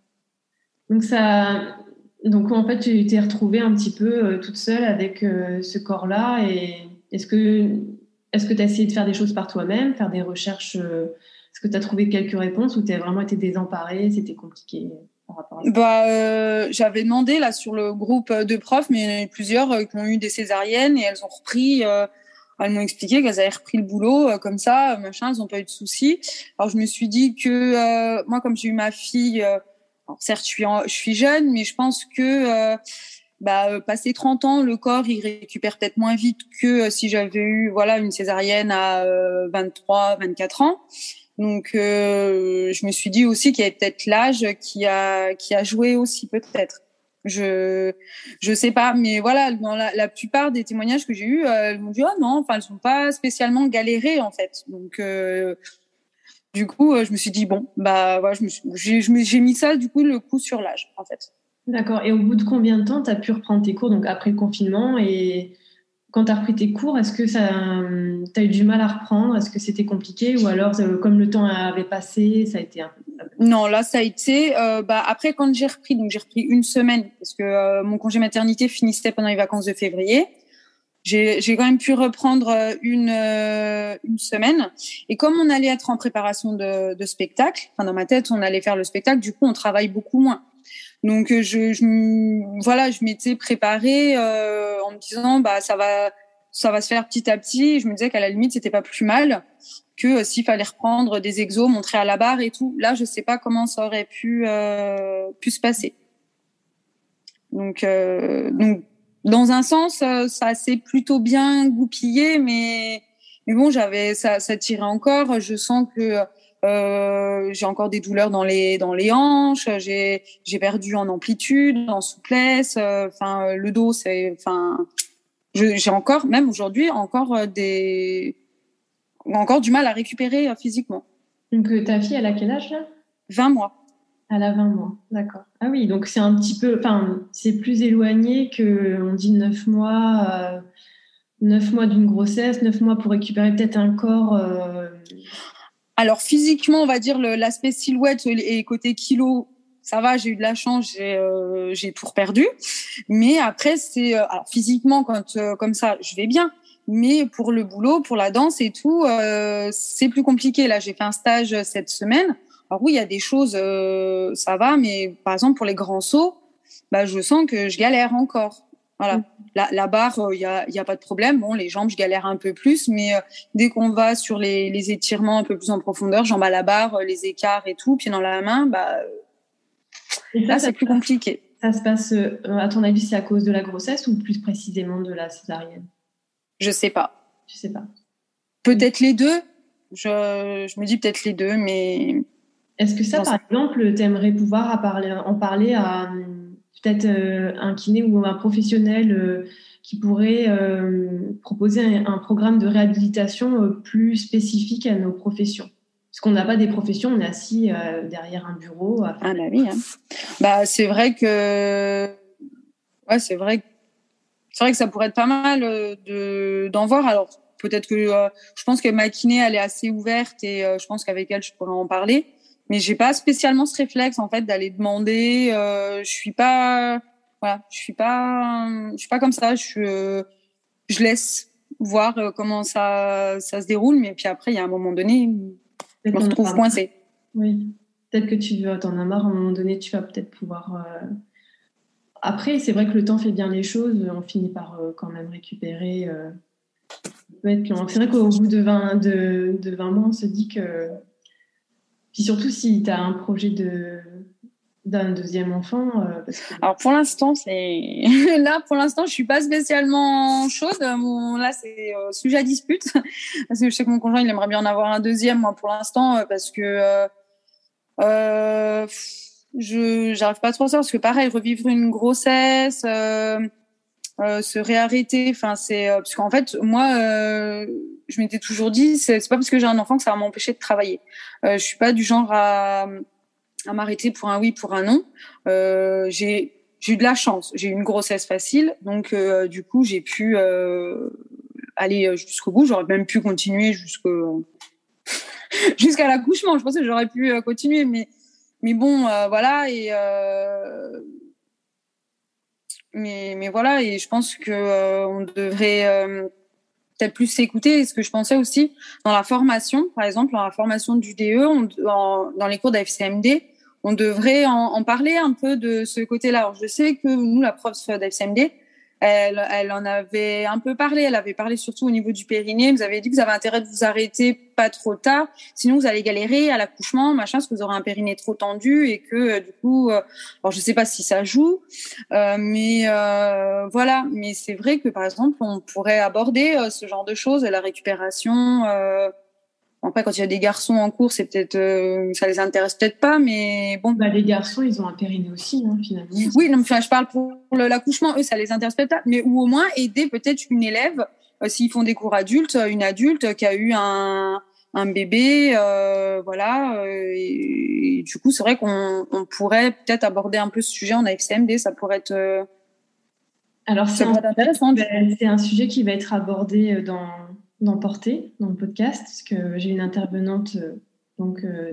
Donc, ça, donc en fait, tu t'es retrouvée un petit peu euh, toute seule avec euh, ce corps-là. Et est-ce que est-ce que tu as essayé de faire des choses par toi-même, faire des recherches euh, Est-ce que tu as trouvé quelques réponses ou tu as vraiment été désemparée C'était compliqué par rapport bah, J'avais demandé là sur le groupe de profs, mais il y en a eu plusieurs qui ont eu des césariennes et elles ont repris elles m'ont expliqué qu'elles avaient repris le boulot euh, comme ça, machin, elles n'ont pas eu de soucis. Alors je me suis dit que euh, moi, comme j'ai eu ma fille, euh, certes je suis, je suis jeune, mais je pense que bah, passé 30 ans, le corps il récupère peut-être moins vite que si j'avais eu voilà une césarienne à 23, 24 ans. Donc je me suis dit aussi qu'il y avait peut-être l'âge qui a qui a joué aussi peut-être. Je je sais pas, mais voilà, dans la, plupart des témoignages que j'ai eus, euh, elles m'ont dit oh non, enfin elles sont pas spécialement galérées en fait. Donc euh, du coup, euh, je me suis dit bon, bah voilà, j'ai j'ai mis ça du coup le coup sur l'âge en fait. D'accord. Et au bout de combien de temps tu as pu reprendre tes cours donc après le confinement et quand tu as repris tes cours, est-ce que ça, tu as eu du mal à reprendre? Est-ce que c'était compliqué? Ou alors, euh, comme le temps avait passé, ça a été un peu... Non, là, ça a été... Euh, bah, après, quand j'ai repris, donc j'ai repris une semaine, parce que euh, mon congé maternité finissait pendant les vacances de février, j'ai quand même pu reprendre une, une semaine. Et comme on allait être en préparation de, de spectacle, enfin, dans ma tête, on allait faire le spectacle, du coup, on travaille beaucoup moins. Donc euh, je, je voilà, je m'étais préparée euh, en me disant bah ça va ça va se faire petit à petit. je me disais qu'à la limite c'était pas plus mal que euh, s'il fallait reprendre des exos, montrer à la barre et tout. Là je sais pas comment ça aurait pu euh, pu se passer. Donc donc dans un sens ça s'est plutôt bien goupillé, mais mais bon j'avais ça ça tirait encore. Je sens que euh, j'ai encore des douleurs dans les dans les hanches. J'ai j'ai perdu en amplitude, en souplesse. Euh, enfin, le dos, c'est enfin, j'ai encore même aujourd'hui encore euh, des encore du mal à récupérer physiquement. Donc ta fille, elle a quel âge là? 20 mois. À la 20 mois, d'accord. Ah oui, donc c'est un petit peu, enfin, c'est plus éloigné que, on dit 9 mois, 9 euh, mois d'une grossesse, 9 mois pour récupérer peut-être un corps. Euh, Alors physiquement, on va dire l'aspect silhouette et côté kilo, ça va, j'ai eu de la chance, j'ai euh, tout perdu. Mais après, c'est euh, alors physiquement, quand comme ça, je vais bien. Mais pour le boulot, pour la danse et tout, c'est plus compliqué. Là, j'ai fait un stage cette semaine. Alors oui, il y a des choses, euh, ça va, mais par exemple pour les grands sauts, bah, je sens que je galère encore. Voilà. Mm. La, barre, il euh, n'y a, a pas de problème. Bon, les jambes, je galère un peu plus, mais euh, dès qu'on va sur les, étirements un peu plus en profondeur, jambes à la barre, les écarts et tout, pieds dans la main, bah, là, c'est plus compliqué. Ça se passe, à ton avis, c'est à cause de la grossesse ou plus précisément de la césarienne? Je sais pas. Je sais pas. Peut-être les deux. Je, je me dis peut-être les deux, mais est-ce que ça, par exemple, tu aimerais pouvoir en parler à peut-être euh, un kiné ou un professionnel euh, qui pourrait euh, proposer un, programme de réhabilitation plus spécifique à nos professions Parce qu'on n'a pas des professions, on est assis derrière un bureau. Ah bah oui. Hein. Bah, c'est vrai que... Ouais, c'est vrai c'est vrai que ça pourrait être pas mal de d'en voir. Alors peut-être que je pense que ma kiné elle est assez ouverte et je pense qu'avec elle je pourrais en parler mais j'ai pas spécialement ce réflexe en fait d'aller demander. Euh, je suis pas, voilà, je suis pas, je suis pas comme ça. Je, je laisse voir euh, comment ça, ça se déroule, mais puis après il y a un moment donné, je me retrouve coincée. Oui, peut-être que tu t'en as marre. À un moment donné, tu vas peut-être pouvoir. Euh, après, c'est vrai que le temps fait bien les choses. On finit par quand même récupérer. C'est vrai qu'au bout de 20, de, de 20 mois, on se dit que puis surtout si tu as un projet de d'un deuxième enfant. Euh, Alors pour l'instant, c'est là pour l'instant, je suis pas spécialement chaude. Là, c'est euh, sujet à dispute parce que je sais que mon conjoint il aimerait bien en avoir un deuxième. Moi, pour l'instant, euh, parce que je j'arrive pas trop à ça parce que pareil, revivre une grossesse. se réarrêter, enfin c'est parce qu'en fait moi je m'étais toujours dit, c'est pas parce que j'ai un enfant que ça va m'empêcher de travailler. Euh, je suis pas du genre à, à m'arrêter pour un oui, pour un non. Euh, j'ai eu de la chance. J'ai eu une grossesse facile, donc euh, du coup j'ai pu euh, aller jusqu'au bout. J'aurais même pu continuer jusqu'à l'accouchement. Je pensais que j'aurais pu continuer, mais mais bon, voilà et mais mais voilà et je pense que on devrait peut-être plus s'écouter. Et ce que je pensais aussi dans la formation, par exemple, dans la formation du DE, on, dans les cours d'AFCMD, on devrait en, en, parler un peu de ce côté-là. Alors, je sais que nous, la prof d'AFCMD, elle, elle en avait un peu parlé. Elle avait parlé surtout au niveau du périnée. Vous avez dit que vous avez intérêt de vous arrêter pas trop tard, sinon vous allez galérer à l'accouchement, machin, parce que vous aurez un périnée trop tendu et que euh, du coup, euh, alors je sais pas si ça joue, euh, mais euh, voilà. Mais c'est vrai que par exemple, on pourrait aborder euh, ce genre de choses, la récupération. Après, quand il y a des garçons en cours, c'est peut-être, euh, ça les intéresse peut-être pas, mais bon. Bah, les garçons, ils ont un périnée aussi, hein, finalement. Oui, non, enfin, je parle pour l'accouchement, eux, ça les intéresse peut-être pas, mais ou au moins aider peut-être une élève, euh, s'ils font des cours adultes, une adulte qui a eu un, un bébé, euh, voilà. Et, du coup, c'est vrai qu'on on pourrait peut-être aborder un peu ce sujet en AFCMD, ça pourrait être. Alors, c'est intéressant. C'est un sujet qui va être abordé dans d'emporter dans le podcast, parce que j'ai une intervenante, euh, donc euh,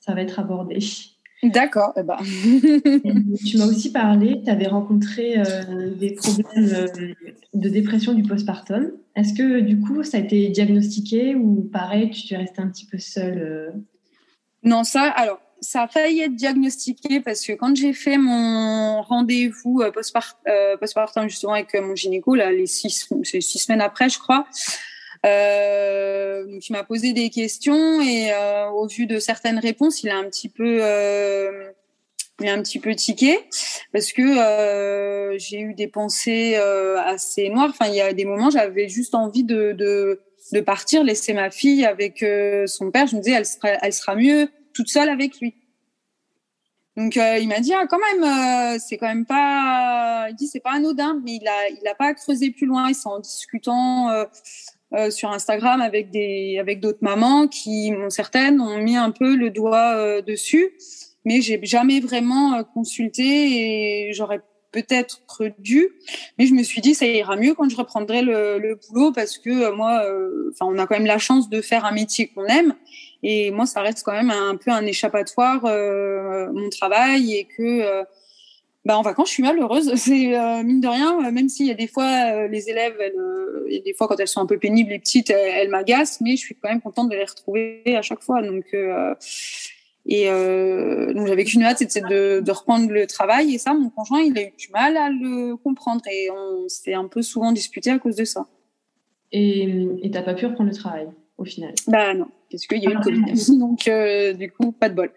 ça va être abordé. D'accord. Eh ben. tu m'as aussi parlé, tu avais rencontré euh, des problèmes de dépression du postpartum. Est-ce que du coup, ça a été diagnostiqué ou pareil, tu es restée un petit peu seule Non, ça, alors, ça a failli être diagnostiqué parce que quand j'ai fait mon rendez-vous postpartum justement avec mon gynéco, là, les six, six semaines après, je crois, donc il m'a posé des questions et euh, au vu de certaines réponses, il a un petit peu, euh, il a un petit peu tiqué parce que euh, j'ai eu des pensées euh, assez noires. Enfin, il y a des moments, j'avais juste envie de, de, de partir, laisser ma fille avec euh, son père. Je me disais, elle sera, elle sera mieux toute seule avec lui. Donc euh, il m'a dit ah quand même euh, c'est quand même pas il dit c'est pas anodin mais il a il a pas creusé plus loin et c'est en discutant euh, euh, sur Instagram avec des avec d'autres mamans qui, certaines, ont mis un peu le doigt euh, dessus, mais j'ai jamais vraiment euh, consulté et j'aurais peut-être dû, mais je me suis dit ça ira mieux quand je reprendrai le, le boulot parce que moi, enfin, on a quand même la chance de faire un métier qu'on aime et moi, ça reste quand même un peu un échappatoire mon travail et que bah, en vacances, je suis malheureuse. C'est euh, mine de rien, euh, même s'il y a des fois euh, les élèves, elles, et des fois quand elles sont un peu pénibles, les petites, elles, m'agacent, mais je suis quand même contente de les retrouver à chaque fois. Donc et donc j'avais qu'une hâte, c'était de, de, reprendre le travail. Et ça, mon conjoint, il a eu du mal à le comprendre et on s'est un peu souvent disputé à cause de ça. Et t'as pas pu reprendre le travail au final? Bah non, parce qu'il y a eu le Covid. donc du coup, pas de bol.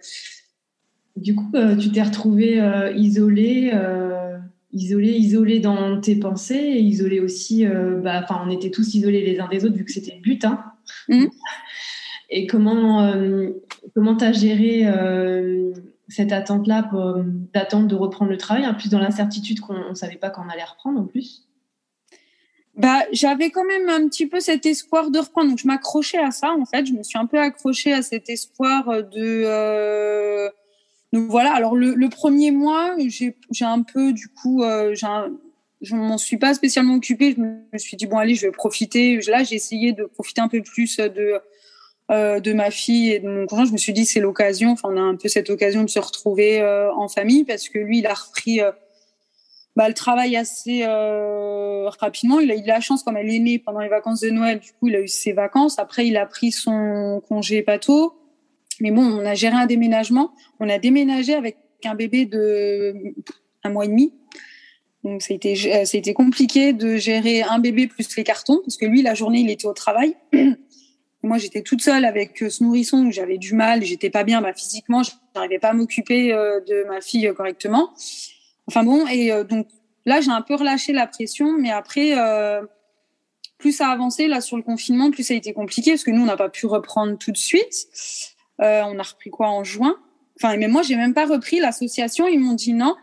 Du coup, euh, tu t'es retrouvée euh, isolée, euh, isolée, isolée dans tes pensées, et isolée aussi. bah, enfin, on était tous isolés les uns des autres vu que c'était le but. Hein. Mmh. Et comment comment t'as géré cette attente-là, d'attente de reprendre le travail, en plus dans l'incertitude qu'on ne savait pas quand on allait reprendre en plus? Bah, j'avais quand même un petit peu cet espoir de reprendre. Donc, je m'accrochais à ça, en fait. Je me suis un peu accrochée à cet espoir de, donc voilà. Alors le, premier mois, j'ai un peu du coup, euh, je m'en suis pas spécialement occupée. Je me suis dit bon allez, je vais profiter. Là, j'ai essayé de profiter un peu plus de euh, de ma fille et de mon conjoint. Je me suis dit c'est l'occasion. Enfin, on a un peu cette occasion de se retrouver euh, en famille parce que lui, il a repris. Bah, le travail assez rapidement. Il a eu de la chance, comme elle est née pendant les vacances de Noël, du coup, il a eu ses vacances. Après, il a pris son congé pato. Mais bon, on a géré un déménagement. On a déménagé avec un bébé de un mois et demi. Donc ça a été, été compliqué de gérer un bébé plus les cartons parce que lui la journée il était au travail. Moi j'étais toute seule avec ce nourrisson où j'avais du mal, j'étais pas bien bah, physiquement, je n'arrivais pas à m'occuper euh, de ma fille euh, correctement. Enfin bon et euh, donc là j'ai un peu relâché la pression, mais après plus ça a avancé là sur le confinement, plus ça a été compliqué parce que nous on n'a pas pu reprendre tout de suite. Euh, on a repris quoi en juin? Enfin, mais moi, j'ai même pas repris l'association. Ils m'ont dit non.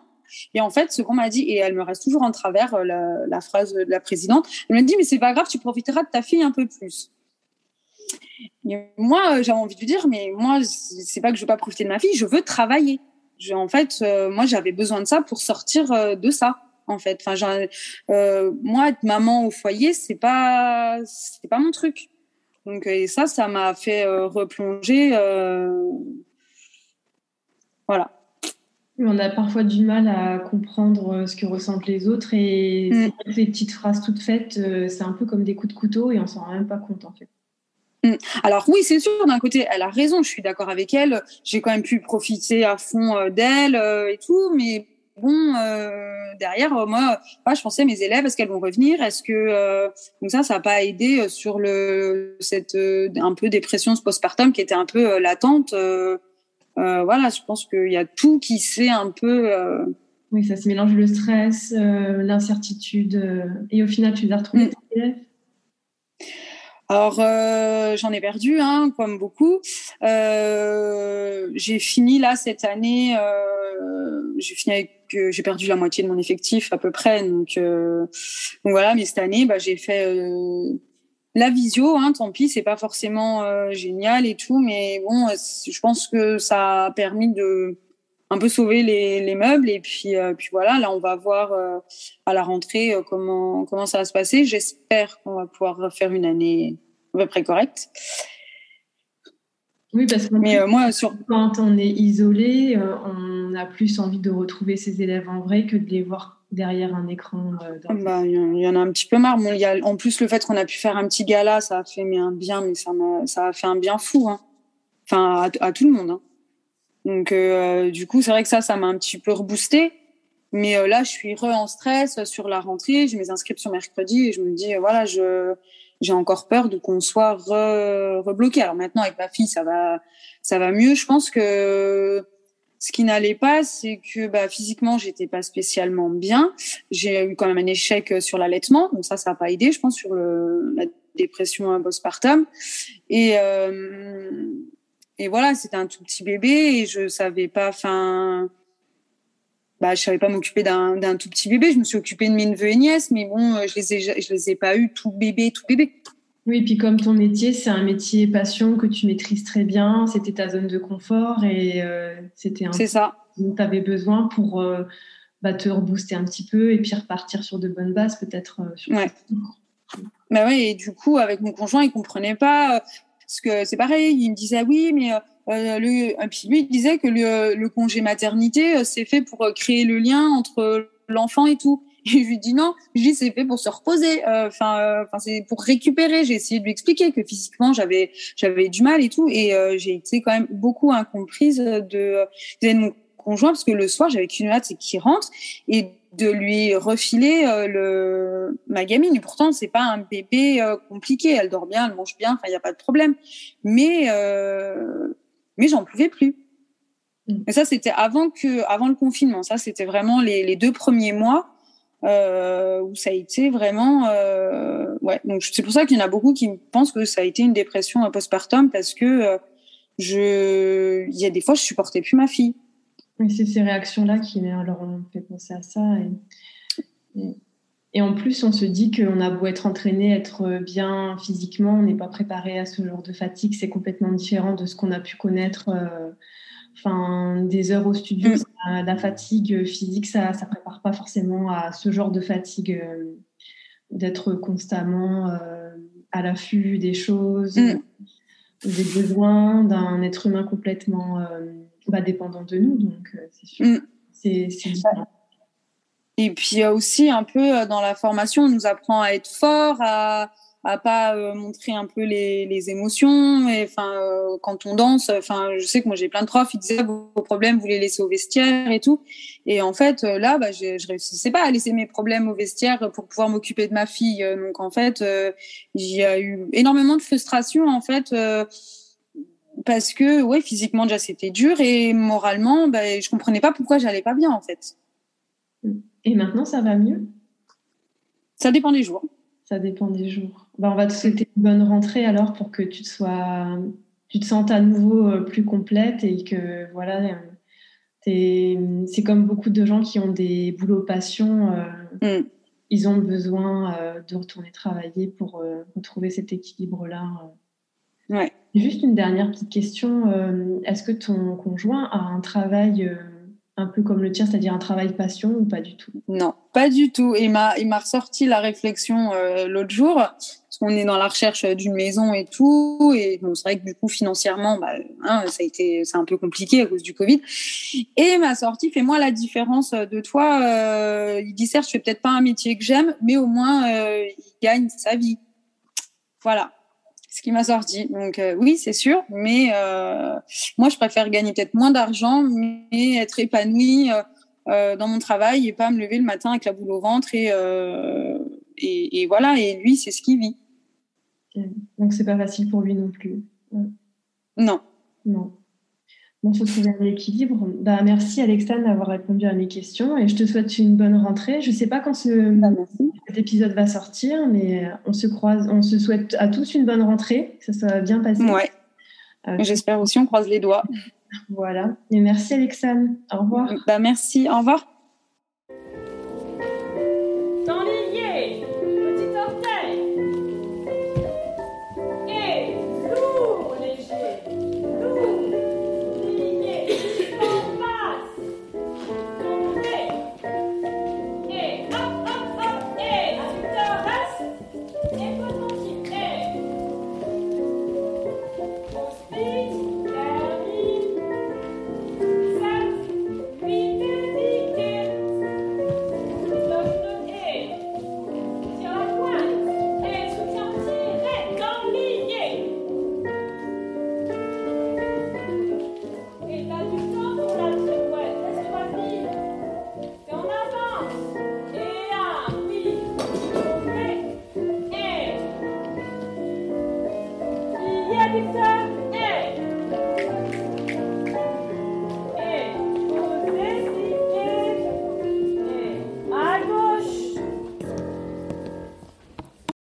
Et en fait, ce qu'on m'a dit, et elle me reste toujours en travers, euh, la, phrase de la présidente, elle m'a dit, mais c'est pas grave, tu profiteras de ta fille un peu plus. Moi, euh, j'avais envie de lui dire, mais moi, c'est pas que je veux pas profiter de ma fille, je veux travailler. en fait, moi, j'avais besoin de ça pour sortir de ça. En fait, enfin, moi, être maman au foyer, c'est pas, c'est pas mon truc. Donc, et ça, ça m'a fait euh, replonger. Euh, voilà. On a parfois du mal à comprendre euh, ce que ressentent les autres et mm. ces petites phrases toutes faites, c'est un peu comme des coups de couteau et on s'en rend même pas compte en fait. Mm. Alors oui, c'est sûr, d'un côté, elle a raison, je suis d'accord avec elle. J'ai quand même pu profiter à fond d'elle et tout, mais bon, euh, derrière, euh, moi, je pensais mes élèves, est-ce qu'elles vont revenir? Est-ce que euh, donc ça, ça n'a pas aidé sur le cette un peu dépression postpartum qui était un peu latente. voilà, je pense qu'il y a tout qui s'est un peu oui, ça se mélange le stress, l'incertitude, et au final, tu les as retrouvés tes élèves? Alors, euh, j'en ai perdu, hein, comme beaucoup. Euh, j'ai fini là cette année. Euh, j'ai fini avec, j'ai perdu la moitié de mon effectif à peu près. Donc, donc voilà. Mais cette année, bah, j'ai fait la visio. Hein, tant pis, c'est pas forcément génial et tout, mais bon, je pense que ça a permis de un peu sauver les, les meubles et puis puis voilà là on va voir à la rentrée comment comment ça va se passer j'espère qu'on va pouvoir faire une année à peu près correcte oui parce que mais moi sur quand on est isolé on a plus envie de retrouver ses élèves en vrai que de les voir derrière un écran bah, il y en a un petit peu marre bon, il y a en plus le fait qu'on a pu faire un petit gala ça a fait mais un bien mais ça a, ça a fait un bien fou hein. enfin à, tout le monde hein. Donc, euh, du coup, c'est vrai que ça, ça m'a un petit peu reboosté. Mais euh, là, je suis re en stress sur la rentrée. J'ai mes inscriptions mercredi et je me dis, euh, voilà, je j'ai encore peur de qu'on soit re, rebloqué. Alors maintenant, avec ma fille, ça va, ça va mieux. Je pense que ce qui n'allait pas, c'est que bah, physiquement, j'étais pas spécialement bien. J'ai eu quand même un échec sur l'allaitement, donc ça, ça n'a pas aidé, je pense, sur le, la dépression postpartum. Et euh, et voilà, c'était un tout petit bébé et je savais pas, enfin, bah, je savais pas m'occuper d'un, tout petit bébé. Je me suis occupée de mes neveux et nièces, mais bon, je les ai, je les ai pas eu tout bébé, tout bébé. Oui, puis comme ton métier, c'est un métier passion que tu maîtrises très bien, c'était ta zone de confort et c'était un. C'est ça. Tu avais besoin pour bah, te rebooster un petit peu et puis repartir sur de bonnes bases, peut-être. ouais. Bah ouais, et du coup, avec mon conjoint, il comprenait pas. Parce que c'est pareil, il me disait oui, mais euh, le, et puis lui disait que le, le congé maternité c'est fait pour créer le lien entre l'enfant et tout. Et je lui dis non, je dis c'est fait pour se reposer. Enfin, enfin c'est pour récupérer. J'ai essayé de lui expliquer que physiquement j'avais j'avais du mal et tout, et j'ai été quand même beaucoup incomprise de, de mon conjoint parce que le soir j'avais qu'une hâte c'est qu'il rentre et de lui refiler euh, le ma gamine. Et pourtant, c'est pas un bébé euh, compliqué. Elle dort bien, elle mange bien. Enfin, il n'y a pas de problème. Mais euh, mais j'en pouvais plus. Mm. Et ça, c'était avant que avant le confinement. Ça, c'était vraiment les, les, deux premiers mois où ça a été vraiment ouais. Donc c'est pour ça qu'il y en a beaucoup qui pensent que ça a été une dépression postpartum parce que je il y a des fois je supportais plus ma fille. Oui, c'est ces réactions-là qui leur ont fait penser à ça. Et, et, en plus, on se dit qu'on a beau être entraîné, être bien physiquement, on n'est pas préparé à ce genre de fatigue. C'est complètement différent de ce qu'on a pu connaître. Euh, enfin, des heures au studio, mm. la fatigue physique, ça ne prépare pas forcément à ce genre de fatigue, euh, d'être constamment euh, à l'affût des choses, mm. des besoins d'un être humain complètement bah, dépendant de nous, donc euh, c'est sûr. Mm. C'est différent. Et puis aussi un peu euh, dans la formation, on nous apprend à être fort, à à pas euh, montrer un peu les, les émotions. Et enfin, quand on danse, enfin, je sais que moi j'ai plein de profs, ils disaient vos problèmes, vous les laissez au vestiaire et tout. Et en fait, là, bah, je, je réussissais pas à laisser mes problèmes au vestiaire pour pouvoir m'occuper de ma fille. Donc en fait, y a eu énormément de frustration en fait parce que ouais physiquement déjà c'était dur et moralement ben, je comprenais pas pourquoi j'allais pas bien en fait et maintenant ça va mieux? Ça dépend des jours ça dépend des jours ben, on va te souhaiter une bonne rentrée alors pour que tu te sois tu te sentes à nouveau euh, plus complète et que voilà c'est comme beaucoup de gens qui ont des boulots passion euh, mm. ils ont besoin euh, de retourner travailler pour retrouver cet équilibre là ouais Juste une dernière petite question. Euh, est-ce que ton conjoint a un travail euh, un peu comme le tien, c'est-à-dire un travail passion ou pas du tout? Non, pas du tout. Il m'a, il m'a ressorti la réflexion euh, l'autre jour, parce qu'on est dans la recherche d'une maison et tout, et c'est vrai que du coup financièrement, bah, hein, ça a été, c'est un peu compliqué à cause du Covid. Et il m'a sorti, fais-moi la différence de toi. il dit certes, je fais peut-être pas un métier que j'aime, mais au moins il gagne sa vie. Voilà ce qui m'a sorti. Donc euh, oui, c'est sûr, mais euh, moi je préfère gagner peut-être moins d'argent, mais être épanouie euh, dans mon travail et pas me lever le matin avec la boule au ventre et et, et, voilà. Et lui, c'est ce qu'il vit. Donc c'est pas facile pour lui non plus. Non. Non. On se trouver un équilibre. Bah, merci Alexandre d'avoir répondu à mes questions et je te souhaite une bonne rentrée. Je ne sais pas quand ce, bah, cet épisode va sortir, mais on se croise, on se souhaite à tous une bonne rentrée, que ça soit bien passé. Ouais. Euh, J'espère aussi, on croise les doigts. Voilà. Et merci Alexandre. Au revoir. Bah, merci. Au revoir.